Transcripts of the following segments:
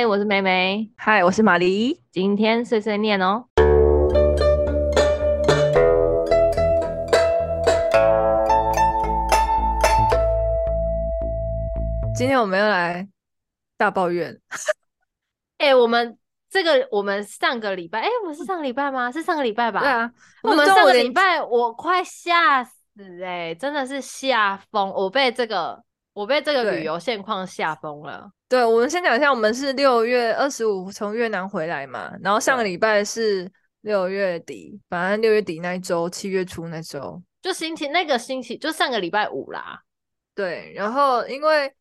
嗨，我是梅梅。嗨，我是玛丽。今天碎碎念哦。今天我们要来大抱怨。哎、欸，我们这个，我们上个礼拜，哎、欸，我是上个礼拜吗？是上个礼拜吧？对啊，我们上个礼拜我快吓死哎、欸，真的是吓疯，我被这个，我被这个旅游现况吓疯了。对，我们先讲一下，我们是六月二十五从越南回来嘛，然后上个礼拜是六月底，反正六月底那一周，七月初那周，就星期那个星期，就上个礼拜五啦。对，然后因为。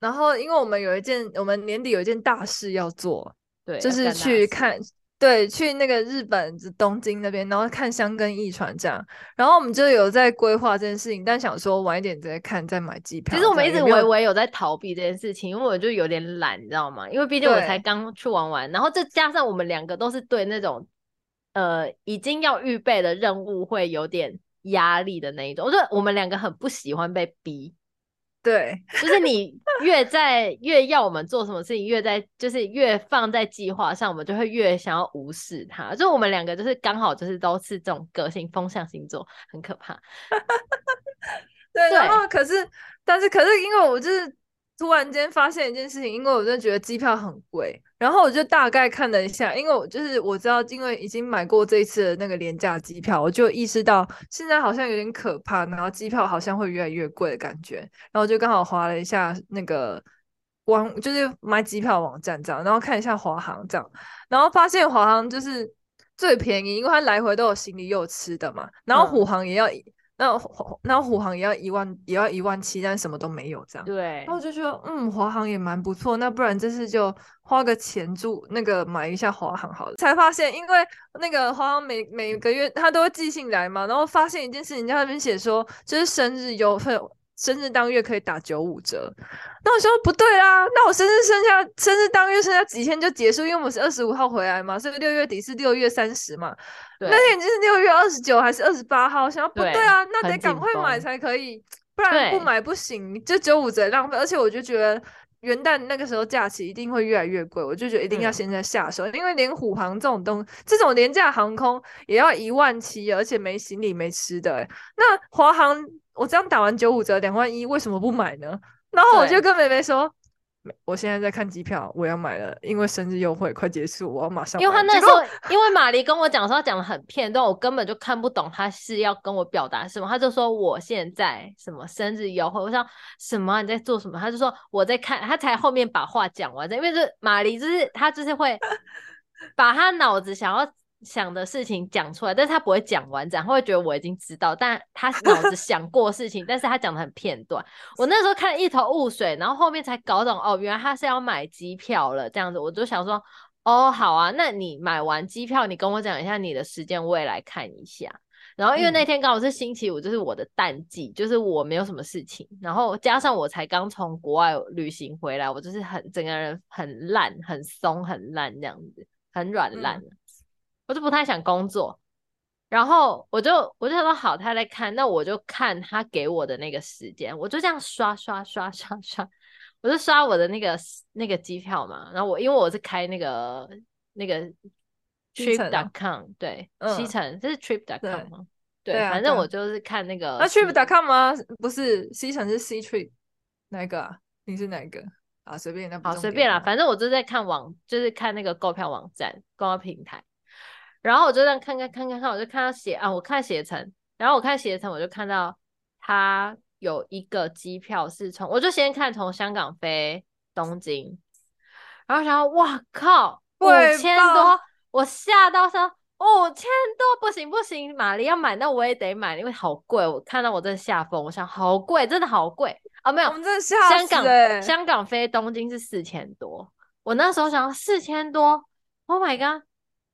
然后，因为我们有一件，我们年底有一件大事要做，对，就是去看，对，去那个日本东京那边，然后看箱根驿船这样。然后我们就有在规划这件事情，但想说晚一点再看，再买机票。其实我们一直微微有在逃避这件事情，因为我就有点懒，你知道吗？因为毕竟我才刚去玩完，然后再加上我们两个都是对那种呃已经要预备的任务会有点压力的那一种，我觉得我们两个很不喜欢被逼。对，就是你 越在越要我们做什么事情，越在就是越放在计划上，我们就会越想要无视它。就我们两个就是刚好就是都是这种个性风向星座，很可怕。对，然后可是，但是可是，因为我就是。突然间发现一件事情，因为我真的觉得机票很贵，然后我就大概看了一下，因为我就是我知道，因为已经买过这一次的那个廉价机票，我就意识到现在好像有点可怕，然后机票好像会越来越贵的感觉，然后就刚好划了一下那个网，就是买机票网站这样，然后看一下华航这样，然后发现华航就是最便宜，因为它来回都有行李又有吃的嘛，然后虎航也要。嗯那那虎航也要一万，也要一万七，但什么都没有这样。对，然后我就说，嗯，华航也蛮不错。那不然这次就花个钱住那个买一下华航好了。才发现，因为那个华航每每个月他都会寄信来嘛，然后发现一件事情，在那边写说，就是生日优惠。生日当月可以打九五折，那我说不对啦，那我生日剩下生日当月剩下几天就结束，因为我们是二十五号回来嘛，所以六月底是六月三十嘛，那天已经是六月二十九还是二十八号？想要不对啊，那得赶快买才可以，不然不买不行，就九五折浪费。而且我就觉得元旦那个时候假期一定会越来越贵，我就觉得一定要现在下手，嗯、因为连虎航这种东这种廉价航空也要一万七，而且没行李没吃的、欸，那华航。我这样打完九五折两万一，为什么不买呢？然后我就跟妹妹说，我现在在看机票，我要买了，因为生日优惠快结束，我要马上。因为他那时候，因为玛丽跟我讲说，他讲的很片段，我根本就看不懂他是要跟我表达什么。他就说我现在什么生日优惠，我想什么？你在做什么？他就说我在看，他才后面把话讲完。因为这玛丽就是他就是会把他脑子想要。想的事情讲出来，但是他不会讲完整，他会觉得我已经知道，但他脑子 想过事情，但是他讲的很片段。我那时候看一头雾水，然后后面才搞懂，哦，原来他是要买机票了，这样子，我就想说，哦，好啊，那你买完机票，你跟我讲一下你的时间，我也来看一下。然后因为那天刚好是星期五，就是我的淡季，就是我没有什么事情，然后加上我才刚从国外旅行回来，我就是很整个人很烂、很松、很烂这样子，很软烂。嗯我就不太想工作，然后我就我就想说好，他在看，那我就看他给我的那个时间，我就这样刷刷刷刷刷，我就刷我的那个那个机票嘛。然后我因为我是开那个那个 trip.com，对，西城、嗯、这是 trip.com 吗？对，对啊、反正我就是看那个。那 trip.com 吗？不是，西城是 C trip，哪一个啊？你是哪一个啊？随便，那好随便啦，反正我就在看网，就是看那个购票网站、购票平台。然后我就这样看看看看看，我就看到写啊，我看携程，然后我看携程，我就看到它有一个机票是从，我就先看从香港飞东京，然后想说哇靠，五千多，我吓到说五千多不行不行，玛丽要买那我也得买，因为好贵，我看到我真的吓疯，我想好贵，真的好贵啊，没有我们在吓，香港香港飞东京是四千多，我那时候想四千多，Oh my god，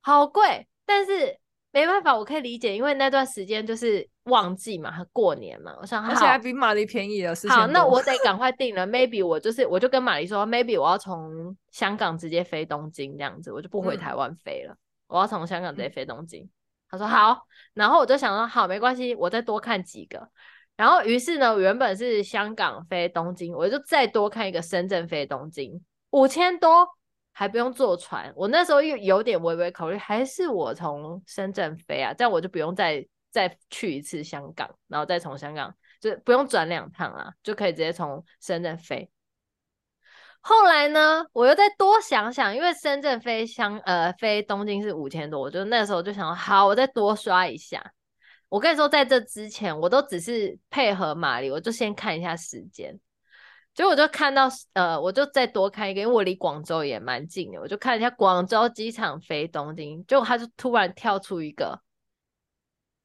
好贵。但是没办法，我可以理解，因为那段时间就是旺季嘛，过年嘛，我想，而且还比玛丽便宜了。好，那我得赶快订了。Maybe 我就是，我就跟玛丽说，Maybe 我要从香港直接飞东京这样子，我就不回台湾飞了，嗯、我要从香港直接飞东京。他说好，然后我就想说好，没关系，我再多看几个。然后于是呢，原本是香港飞东京，我就再多看一个深圳飞东京，五千多。还不用坐船。我那时候又有点微微考虑，还是我从深圳飞啊，这样我就不用再再去一次香港，然后再从香港就不用转两趟啊，就可以直接从深圳飞。后来呢，我又再多想想，因为深圳飞香呃飞东京是五千多，我就那时候就想，好，我再多刷一下。我跟你说，在这之前，我都只是配合马里，我就先看一下时间。结果我就看到，呃，我就再多看一个，因为我离广州也蛮近的，我就看一下广州机场飞东京，结果他就突然跳出一个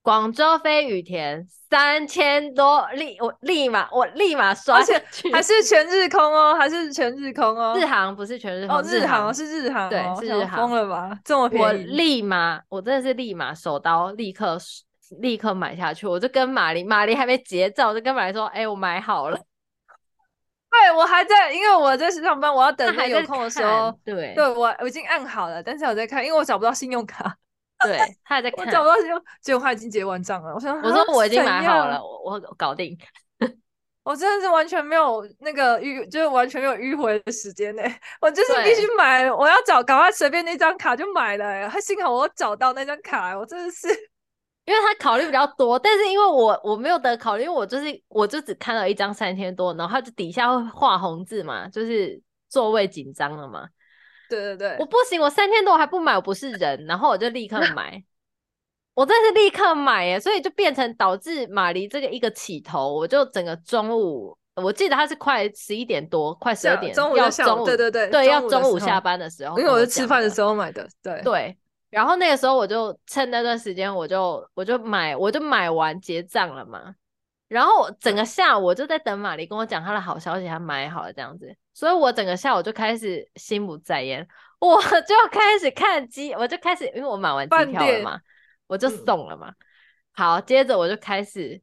广州飞羽田三千多，立我立马我立马刷下去，还是全日空哦，还是全日空哦，日航不是全日空，哦，日航是日航，对，是日航，疯了吧？这么便宜，我立马，我真的是立马手刀，立刻立刻买下去，我就跟玛丽，玛丽还没结账，我就跟玛丽说，哎、欸，我买好了。对，我还在，因为我在上班，我要等他有空的时候。对，对我我已经按好了，但是我在看，因为我找不到信用卡。对，他还在看，我找不到信用，结果他已经结完账了。我想，我说我已经买好了，我我搞定。我真的是完全没有那个迂，就是完全没有迂回的时间呢。我就是必须买，我要找，赶快随便那张卡就买了。还幸好我找到那张卡，我真的是。因为他考虑比较多，但是因为我我没有得考虑，因为我就是我就只看到一张三千多，然后他就底下会画红字嘛，就是座位紧张了嘛。对对对，我不行，我三千多还不买，我不是人，然后我就立刻买，我真是立刻买耶，所以就变成导致马黎这个一个起头，我就整个中午，我记得他是快十一点多，快十二点，中午要中午，对对对，对要中午下班的时候，因为我是吃饭的时候买的，对对。然后那个时候我就趁那段时间，我就我就买，我就买完结账了嘛。然后整个下午我就在等玛丽跟我讲她的好消息，她买好了这样子。所以我整个下午就开始心不在焉，我就开始看机，我就开始因为我买完机票了嘛，我就送了嘛。嗯、好，接着我就开始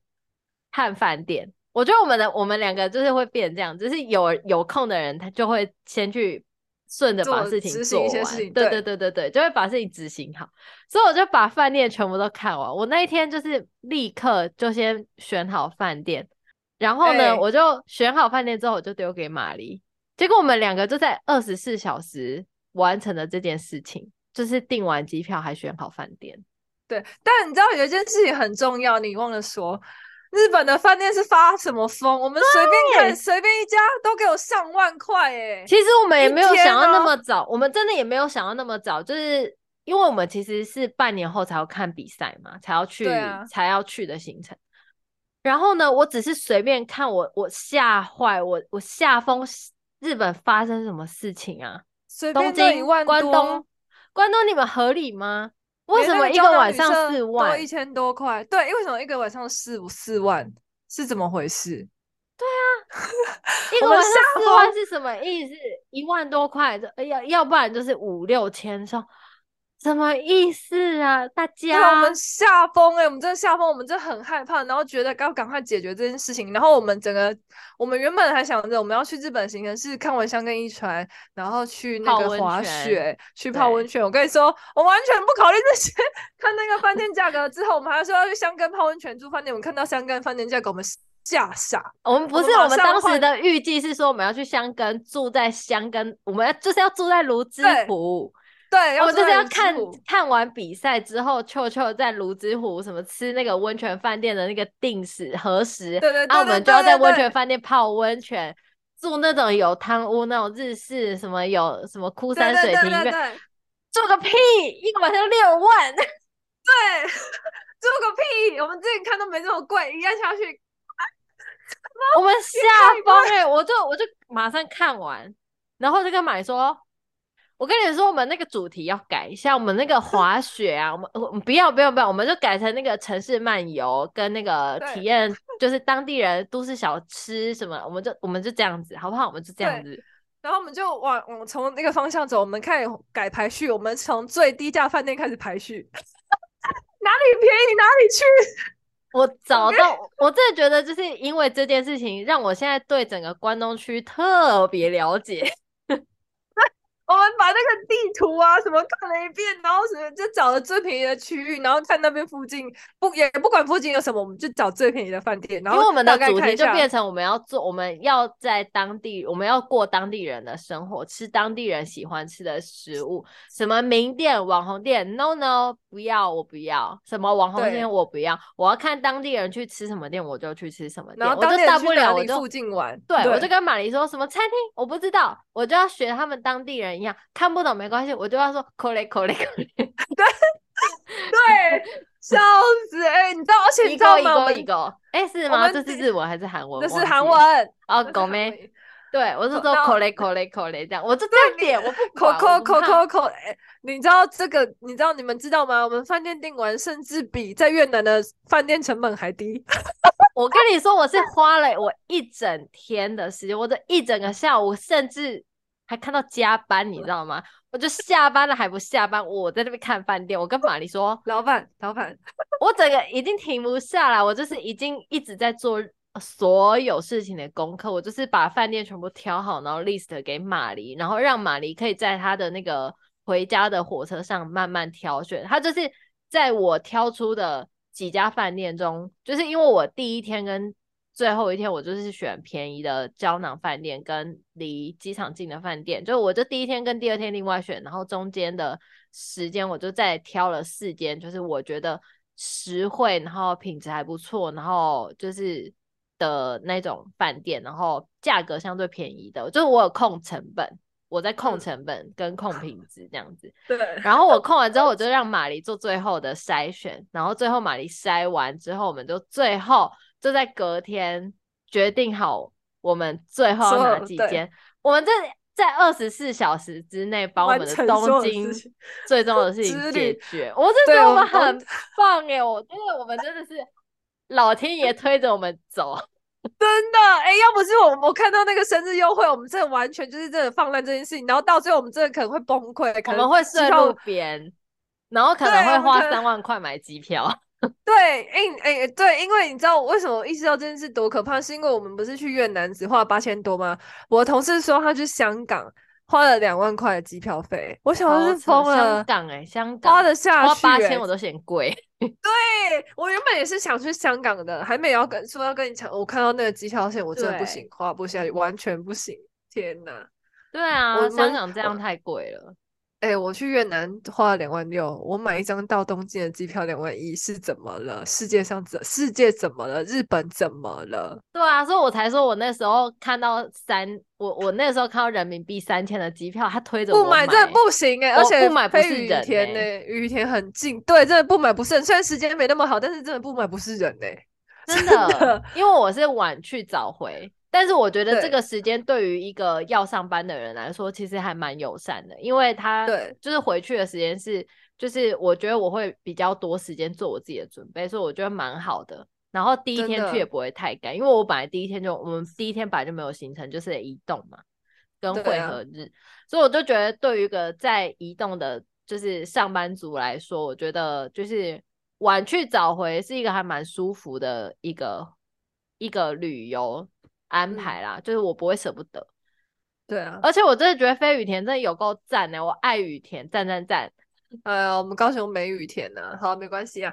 看饭店。我觉得我们的我们两个就是会变这样，就是有有空的人他就会先去。顺着把事情做完，对对对对对，就会把事情执行好。所以我就把饭店全部都看完。我那一天就是立刻就先选好饭店，然后呢，欸、我就选好饭店之后，我就丢给玛丽。结果我们两个就在二十四小时完成了这件事情，就是订完机票还选好饭店。对，但你知道有一件事情很重要，你忘了说。日本的饭店是发什么疯？我们随便看，随便一家都给我上万块哎！其实我们也没有想要那么早，我们真的也没有想要那么早，就是因为我们其实是半年后才要看比赛嘛，才要去，啊、才要去的行程。然后呢，我只是随便看我，我我吓坏我，我吓疯！日本发生什么事情啊？东京、关东、关东，你们合理吗？为什么一个晚上四万多一千多块？对，为什么一个晚上四四万是怎么回事？对啊，一个晚上四万是什么意思？一万多块，要要不然就是五六千说。什么意思啊？大家，我们吓疯哎！我们真的吓疯，我们真的很害怕，然后觉得要赶快解决这件事情。然后我们整个，我们原本还想着我们要去日本行程是看完箱根一船，然后去那个滑雪，去泡温泉。我跟你说，我完全不考虑这些。看那个饭店价格之后，我们还说要去箱根泡温泉住饭店。我们看到箱根饭店价格，我们吓傻。我们不是，我们，当时的预计是说我们要去箱根住在箱根，我们要就是要住在芦之湖。对，我就是要看看完比赛之后，秋秋在泸沽湖什么吃那个温泉饭店的那个定时核时，对对，然后我们就要在温泉饭店泡温泉，住那种有汤屋那种日式什么有什么枯山水庭院，住个屁，一个晚上六万，对，住个屁，我们之前看都没这么贵，一按下去，我们吓疯哎，我就我就马上看完，然后就跟买说。我跟你说，我们那个主题要改一下，我们那个滑 雪啊，我们我们不要不要不要，我们就改成那个城市漫游跟那个体验，就是当地人都市小吃什么，我们就我们就这样子，好不好？我们就这样子，然后我们就往往从那个方向走，我们开始改排序，我们从最低价饭店开始排序，哪里便宜哪里去。我找到，我真的觉得就是因为这件事情，让我现在对整个关东区特别了解。我们把那个地图啊什么看了一遍，然后什么就找了最便宜的区域，然后看那边附近不也不管附近有什么，我们就找最便宜的饭店。然后因为我们的主题就变成我们要做，我们要在当地，我们要过当地人的生活，吃当地人喜欢吃的食物，什么名店、网红店，no no，不要，我不要，什么网红店我不要，我要看当地人去吃什么店，我就去吃什么店，我就大不了我就附近玩。对，对我就跟玛丽说什么餐厅我不知道，我就要学他们当地人一样，看不懂没关系，我就要说口雷口雷口雷。对对，笑死哎、欸！你知道，而且你知道吗？一个哎，是吗？这是日文还是韩文？这是韩文哦，狗妹。对，我是说口雷口雷口雷这样，我就这样点，我不口口口口口哎，你知道这个？你知道你们知道吗？我们饭店订完，甚至比在越南的饭店成本还低。我跟你说，我是花了我一整天的时间，我这一整个下午，甚至还看到加班，你知道吗？我就下班了还不下班，我在那边看饭店。我跟玛丽说：“老板，老板，我整个已经停不下来，我就是已经一直在做。”所有事情的功课，我就是把饭店全部挑好，然后 list 给玛丽，然后让玛丽可以在她的那个回家的火车上慢慢挑选。她就是在我挑出的几家饭店中，就是因为我第一天跟最后一天，我就是选便宜的胶囊饭店跟离机场近的饭店，就我就第一天跟第二天另外选，然后中间的时间我就再挑了四间，就是我觉得实惠，然后品质还不错，然后就是。的那种饭店，然后价格相对便宜的，就是我有控成本，我在控成本跟控品质这样子。对。然后我控完之后，我 就让玛丽做最后的筛选，然后最后玛丽筛完之后，我们就最后就在隔天决定好我们最后哪几间。我们这在二十四小时之内把我们的东京 最重要的事情解决。我真的觉得我们很棒耶！我觉得我们真的是。老天爷推着我们走，真的哎、欸！要不是我，我看到那个生日优惠，我们真的完全就是真的放烂这件事情，然后到最后我们真的可能会崩溃，可能会睡路边，然后可能会花三万块买机票。对，哎哎、对，因为你知道我为什么我意识到这件事多可怕，是因为我们不是去越南只花了八千多吗？我的同事说他去香港。花了两万块的机票费，我想的是疯了。香港哎、欸，香港花的下去、欸，花八千我都嫌贵。对，我原本也是想去香港的，还没要跟说要跟你抢，我看到那个机票线，我真的不行，花不下去，完全不行。天哪！对啊，香港这样太贵了。哎、欸，我去越南花了两万六，我买一张到东京的机票两万一，是怎么了？世界上怎世界怎么了？日本怎么了？对啊，所以我才说我那时候看到三，我我那时候看到人民币三千的机票，他推着不买真的不行哎、欸，而且不买不是人哎、欸，羽田很近，对，真的不买不是人。虽然时间没那么好，但是真的不买不是人哎、欸，真的，真的，因为我是晚去早回。但是我觉得这个时间对于一个要上班的人来说，其实还蛮友善的，因为他就是回去的时间是，就是我觉得我会比较多时间做我自己的准备，所以我觉得蛮好的。然后第一天去也不会太赶，因为我本来第一天就我们第一天本来就没有行程，就是移动嘛，跟会合日，啊，所以我就觉得对于一个在移动的，就是上班族来说，我觉得就是晚去早回是一个还蛮舒服的一个一个旅游。安排啦，就是我不会舍不得。对啊，而且我真的觉得飞羽田真的有够赞呢，我爱羽田，赞赞赞！哎呀，我们高雄没雨田呢，好，没关系啊。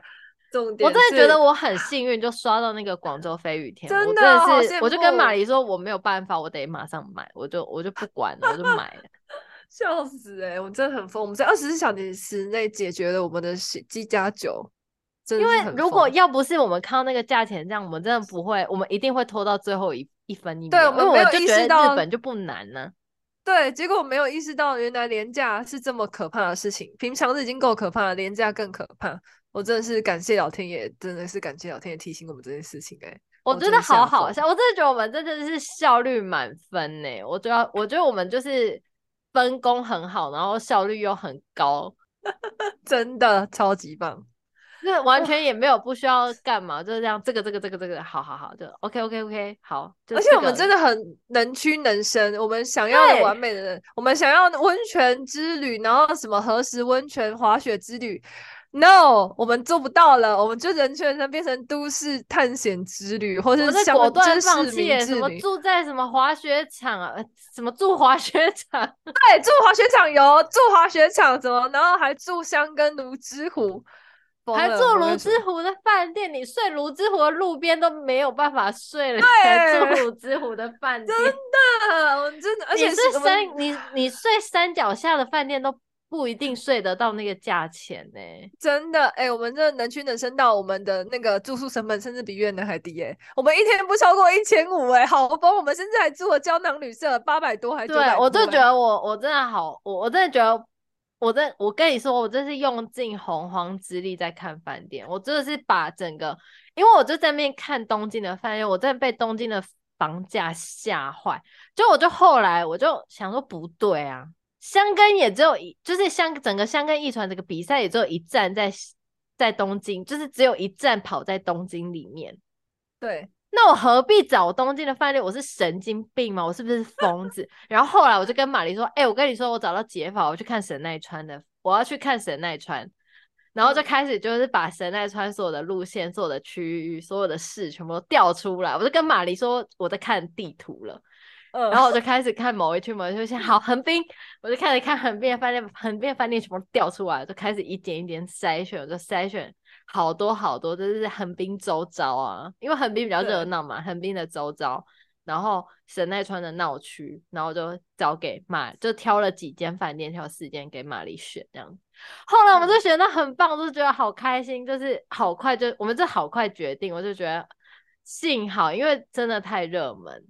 重点，我真的觉得我很幸运，就刷到那个广州飞羽田，真的，我真的是，我就跟玛丽说我没有办法，我得马上买，我就我就不管了，我就买了。笑死哎、欸，我真的很疯，我们在二十四小时内解决了我们的机加酒。因为如果要不是我们看到那个价钱这样，我们真的不会，我们一定会拖到最后一一分一秒。对，我们没有意识到日本就不难呢、啊。对，结果我没有意识到原来廉价是这么可怕的事情。平常日已经够可怕了，廉价更可怕。我真的是感谢老天爷，真的是感谢老天爷提醒我们这件事情、欸。哎，我觉得好好笑，我真的觉得我们真的是效率满分呢、欸。我觉得，我觉得我们就是分工很好，然后效率又很高，真的超级棒。就 是完全也没有不需要干嘛，就是这样，这个这个这个这个，好好好，就 OK OK OK，好。这个、而且我们真的很能屈能伸，我们想要的完美的人，我们想要温泉之旅，然后什么何时温泉滑雪之旅，No，我们做不到了，我们就人全人变成都市探险之旅，或者是果断放弃什么住在什么滑雪场啊，什么住滑雪场，对，住滑雪场游住滑雪场怎么，然后还住香根芦之湖。还住泸之湖的饭店，你睡泸之湖的路边都没有办法睡了，对还住泸之湖的饭店，真的，我真的，而且是山，你你睡山脚下的饭店都不一定睡得到那个价钱呢、欸，真的，哎、欸，我们这能屈能伸到我们的那个住宿成本甚至比越南还低、欸，哎，我们一天不超过一千五，哎，好疯，我们甚至还住了胶囊旅社，八百多还多、欸，对，我就觉得我我真的好，我我真的觉得。我这，我跟你说，我这是用尽洪荒之力在看饭店。我真的是把整个，因为我就在那边看东京的饭店，我真的被东京的房价吓坏。就我就后来我就想说，不对啊，箱根也只有一，就是箱整个箱根驿传这个比赛也只有一站在在东京，就是只有一站跑在东京里面。对。那我何必找东京的饭店？我是神经病吗？我是不是疯子？然后后来我就跟玛丽说：“哎、欸，我跟你说，我找到解法，我去看神奈川的，我要去看神奈川。”然后就开始就是把神奈川所有的路线、所有的区域、所有的市全部都调出来。我就跟玛丽说我在看地图了，嗯，然后我就开始看某一区某一区，先好横滨，我就开始看横滨的饭店，横滨的饭店全部调出来，就开始一点一点筛选，我就筛选。好多好多，就是横滨周遭啊，因为横滨比较热闹嘛，横滨的周遭，然后神奈川的闹区，然后就找给马，就挑了几间饭店，挑四间给玛丽选这样。后来我们就选到很棒，就觉得好开心，就是好快就我们这好快决定，我就觉得幸好，因为真的太热门，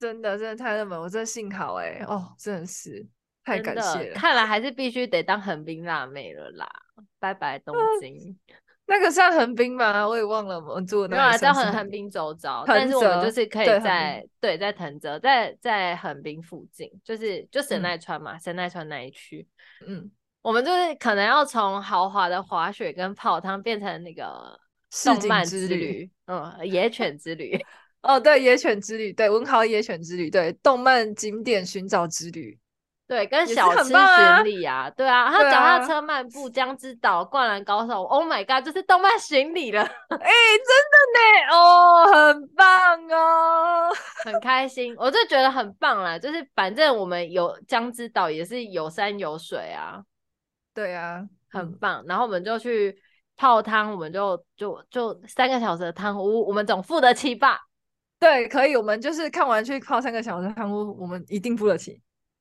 真的真的太热门，我真的幸好哎、欸，哦，真的是太感谢了，看来还是必须得当横滨辣妹了啦，拜拜东 京。那个算横滨吗？我也忘了，我们住的那个。对啊，在横横滨周遭，但是我们就是可以在对，在藤泽，在在横滨附近，就是就神奈川嘛，神奈川那一区。嗯，我们就是可能要从豪华的滑雪跟泡汤变成那个动漫之旅，嗯，野犬之旅。哦，对，野犬之旅，对，文豪野犬之旅，对，动漫景点寻找之旅。对，跟小吃巡礼啊，啊，对啊，他脚踏车漫步江之岛、灌篮高手，Oh my god，就是动漫巡礼了，哎、欸，真的呢，哦，很棒哦，很开心，我就觉得很棒啦，就是反正我们有江之岛也是有山有水啊，对啊，很棒，然后我们就去泡汤，我们就就就三个小时的汤屋，我们总付得起吧？对，可以，我们就是看完去泡三个小时的汤屋，我们一定付得起，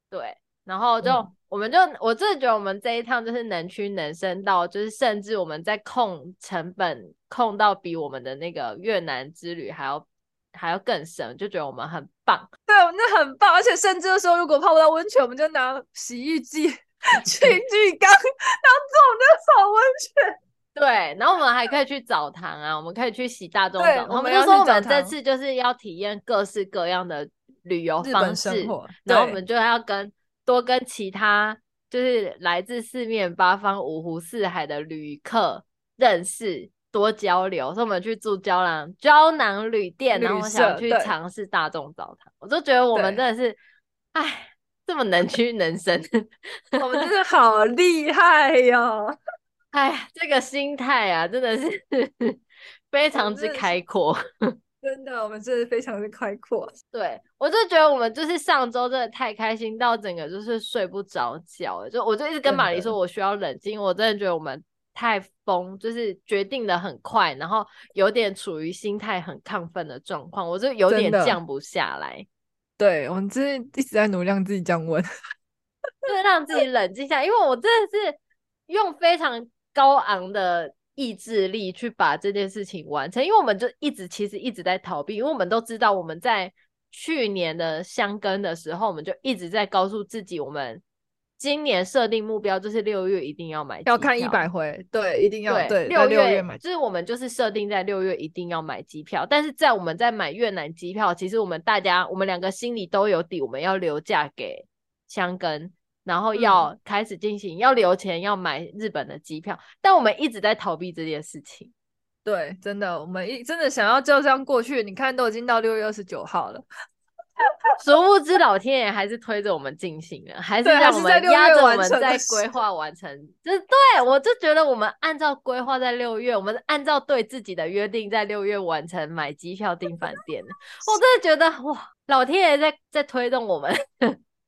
对。然后就，嗯、我们就，我真的觉得我们这一趟就是能屈能伸到，就是甚至我们在控成本控到比我们的那个越南之旅还要还要更省，就觉得我们很棒。对，那很棒，而且甚至的时候如果泡不到温泉，我们就拿洗浴剂 去浴缸 当做我们的泡温泉。对，然后我们还可以去澡堂啊，我们可以去洗大众澡堂。我们就说我们这次就是要体验各式各样的旅游方式，然后我们就要跟。多跟其他就是来自四面八方、五湖四海的旅客认识，多交流。所以我们去住胶囊胶囊旅店，然后我想去尝试大众澡堂。我就觉得我们真的是，哎，这么能屈能伸，我们真的 好厉害哟！哎，这个心态啊，真的是 非常之开阔。真的，我们真的非常的开阔。对，我就觉得我们就是上周真的太开心到整个就是睡不着觉，就我就一直跟玛丽说，我需要冷静。我真的觉得我们太疯，就是决定的很快，然后有点处于心态很亢奋的状况，我就有点降不下来。对，我们真的一直在努力让自己降温，就是让自己冷静下来，因为我真的是用非常高昂的。意志力去把这件事情完成，因为我们就一直其实一直在逃避，因为我们都知道我们在去年的箱根的时候，我们就一直在告诉自己，我们今年设定目标就是六月一定要买机票，要看一百回，对，一定要对六月，月买，就是我们就是设定在六月一定要买机票，但是在我们在买越南机票，其实我们大家我们两个心里都有底，我们要留价给箱根。然后要开始进行，嗯、要留钱，要买日本的机票，但我们一直在逃避这件事情。对，真的，我们一真的想要就这样过去。你看，都已经到六月二十九号了。殊不知老天爷还是推着我们进行了，还是让我们压着我们在规划完成。就是对我就觉得我们按照规划在六月，我们按照对自己的约定在六月完成买机票订饭店。我真的觉得哇，老天爷在在推动我们。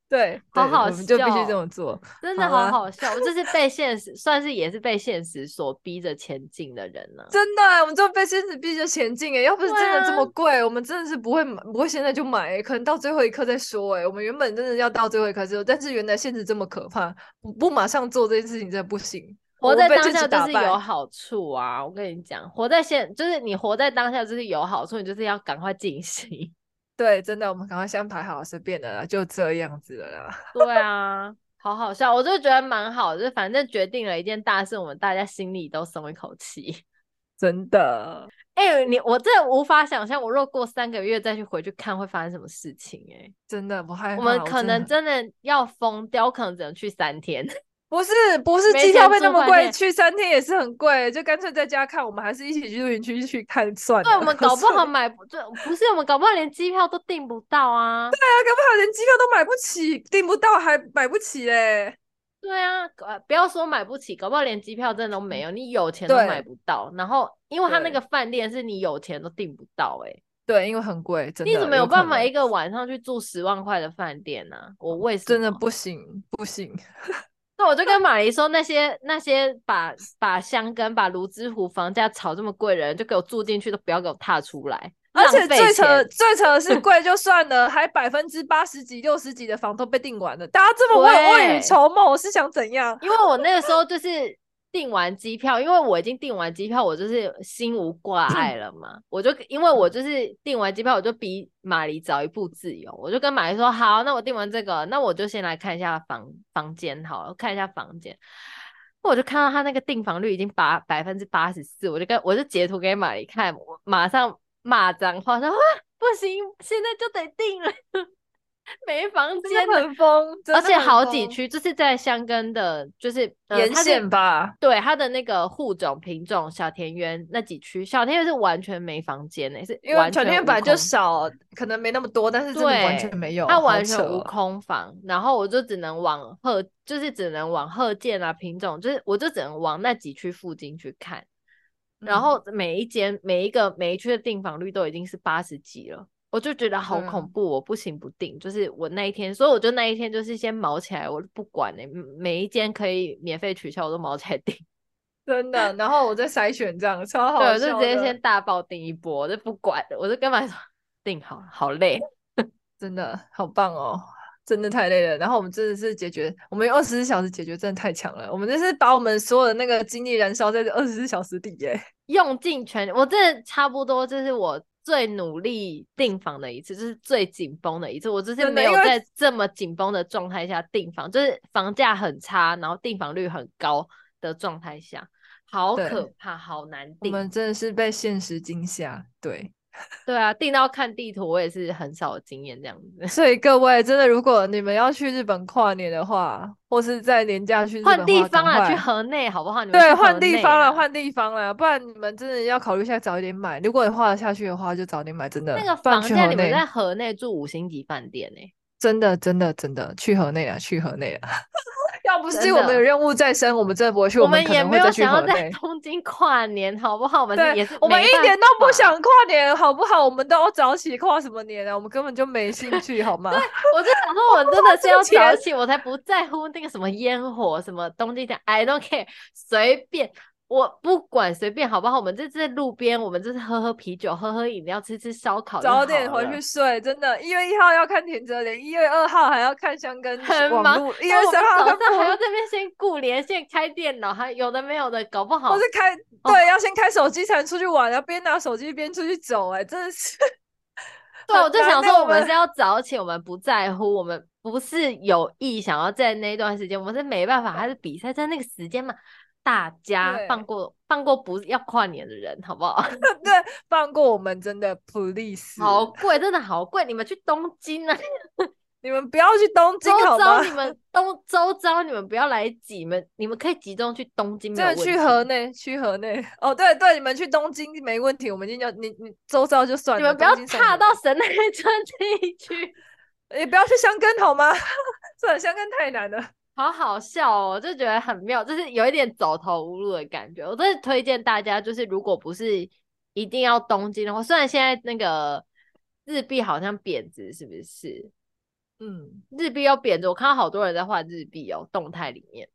对，好好笑，就必须这么做，真的好好笑。我这是 被现实，算是也是被现实所逼着前进的人了。真的，我们就被现实逼着前进哎，要不是真的这么贵，啊、我们真的是不会买，不会现在就买，可能到最后一刻再说哎。我们原本真的要到最后一刻之后，但是原来现实这么可怕，不不马上做这件事情真的不行。活在当下就是有好处啊，我跟你讲，活在现就是你活在当下就是有好处，你就是要赶快进行。对，真的，我们赶快先排好，随便的啦，就这样子了啦。对啊，好好笑，我就觉得蛮好，就反正决定了一件大事，我们大家心里都松一口气。真的，哎、欸，你我真的无法想象，我若过三个月再去回去看，会发生什么事情、欸？哎，真的不害怕，我们可能真的要疯掉，可能只能去三天。不是不是，机票费那么贵，去三天也是很贵，就干脆在家看。我们还是一起去露营区去看算了。对，我们搞不好买不，就不是我们搞不好连机票都订不到啊。对啊，搞不好连机票都买不起，订不到还买不起嘞。对啊，呃，不要说买不起，搞不好连机票真的都没有，你有钱都买不到。然后，因为他那个饭店是你有钱都订不到，欸，哎，对，因为很贵，真的。你怎么有办法一个晚上去住十万块的饭店呢？啊？我为什么？真的不行，不行。那我就跟玛丽说，那些那些把把香根、把泸沽湖房价炒这么贵的人，就给我住进去，都不要给我踏出来。而且最扯最扯的是 贵就算了，还百分之八十几、六十几的房都被订完了。大家这么未未雨绸缪，我是想怎样？因为我那个时候就是。订完机票，因为我已经订完机票，我就是心无挂碍了嘛。我就因为我就是订完机票，我就比玛丽早一步自由。我就跟玛丽说：“好，那我订完这个，那我就先来看一下房房间，好了，看一下房间。”我就看到他那个订房率已经八百分之八十四，我就跟我就截图给玛丽看，我马上骂脏话说：“啊，不行，现在就得订了。” 没房间，很疯，而且好几区就是在香根的，就是沿线吧。对，它的那个户种品种小田园那几区，小田园是完全没房间呢，是因为小田园本来就少，可能没那么多，但是真的完全没有，它完全无空房。然后我就只能往鹤，就是只能往鹤见啊品种，就是我就只能往那几区附近去看。然后每一间、每一个每一区的订房率都已经是八十几了。我就觉得好恐怖，我不行不定，就是我那一天，所以我就那一天就是先毛起来，我不管哎、欸，每一间可以免费取消，我都毛起来订，真的。然后我再筛选这样，超好笑。对，我就直接先大爆订一波，我就不管，我就跟他说订好，好累，真的好棒哦，真的太累了。然后我们真的是解决，我们用二十四小时解决，真的太强了。我们就是把我们所有的那个精力燃烧在这二十四小时里，耶，用尽全力，我这差不多就是我。最努力订房的一次，就是最紧绷的一次。我之前没有在这么紧绷的状态下订房，就是房价很差，然后订房率很高的状态下，好可怕，好难订。我们真的是被现实惊吓，对。对啊，订到看地图，我也是很少有经验这样子。所以各位，真的，如果你们要去日本跨年的话，或是在年假去换地方啊，去河内好不好？你们对，换地方了，换地方了，不然你们真的要考虑一下，早一点买。如果你花得下去的话，就早点买。真的，那个房价，你们在河内住五星级饭店呢？真的，真的，真的，去河内啊，去河内啊。要不是我们有任务在身，我们真的不会去。我们也没有想要在 东京跨年，好不好？我们也是，我们一点都不想跨年，好不好？我们都要早起跨什么年啊？我们根本就没兴趣，好吗？对，我就想说，我真的是要早起，我才不在乎那个什么烟火，什么东京的，I don't care，随便。我不管随便好不好？我们这是在路边，我们这是喝喝啤酒，喝喝饮料，吃吃烧烤，早点回去睡。真的，一月一号要看田泽林，一月二号还要看香 根，很忙。一月三号早上还要这边先顾连线、开电脑，还有的没有的，搞不好。我是开，对，哦、要先开手机才能出去玩，要边拿手机边出去走、欸。哎，真的是。对，我就想说，我们是要早起，我们不在乎，我们不是有意想要在那段时间，我们是没办法，还是比赛在那个时间嘛。大家放过放过不要跨年的人，好不好？对，放过我们真的，please。好贵，真的好贵。你们去东京啊？你们不要去东京好吗？你们东周遭你们不要来挤，你们你们可以集中去东京，真的，去河内，去河内。哦，对对，你们去东京没问题，我们今天就你你周遭就算了。你们不要踏到神奈川这一区，也不要去香根好吗？算了，香根太难了。好好笑哦，就觉得很妙，就是有一点走投无路的感觉。我真的推荐大家，就是如果不是一定要东京的话，虽然现在那个日币好像贬值，是不是？嗯，日币要贬值，我看到好多人在换日币哦，动态里面。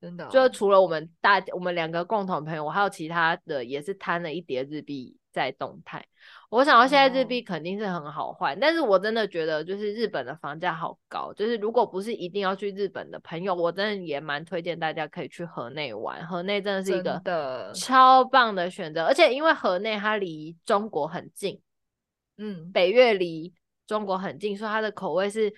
真的、哦，就除了我们大我们两个共同朋友，我还有其他的也是摊了一叠日币在动态。我想到现在日币肯定是很好换，哦，但是我真的觉得就是日本的房价好高，就是如果不是一定要去日本的朋友，我真的也蛮推荐大家可以去河内玩。河内真的是一个超棒的选择，而且因为河内它离中国很近，嗯，北越离中国很近，所以它的口味是。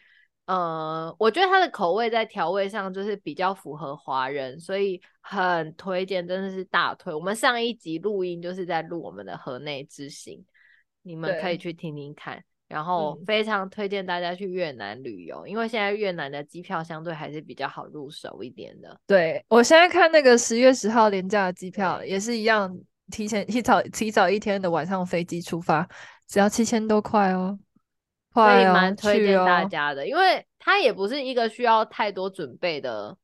呃，我觉得它的口味在调味上就是比较符合华人，所以很推荐，真的是大推。我们上一集录音就是在录我们的河内之行，你们可以去听听看。然后非常推荐大家去越南旅游，嗯，因为现在越南的机票相对还是比较好入手一点的。对，我现在看那个十月十号廉价的机票也是一样，提前提早提早一天的晚上飞机出发，只要七千多块哦。所以蛮推荐大家的，哦，因为它也不是一个需要太多准备的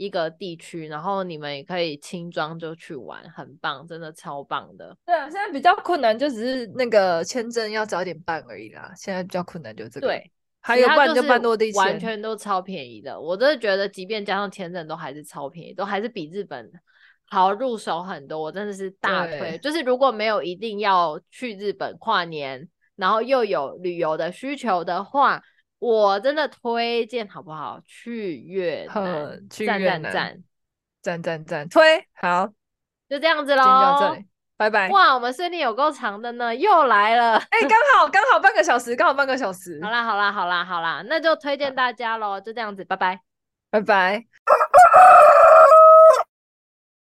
一个地区，然后你们也可以轻装就去玩，很棒，真的超棒的。对啊，现在比较困难就只是那个签证要早点办而已啦。现在比较困难就这个。对，还有办就办落地签，完全都超便宜的。我真的觉得，即便加上签证，都还是超便宜，都还是比日本好入手很多。我真的是大推，就是如果没有一定要去日本跨年。然后又有旅游的需求的话，我真的推荐好不好？去越南，去越南，赞赞赞赞，推好，就这样子喽。拜拜。哇，我们顺利有够长的呢，又来了。哎、欸，刚好刚好半个小时，刚好半个小时。好啦好啦好啦好啦，那就推荐大家喽，就这样子，拜拜，拜拜。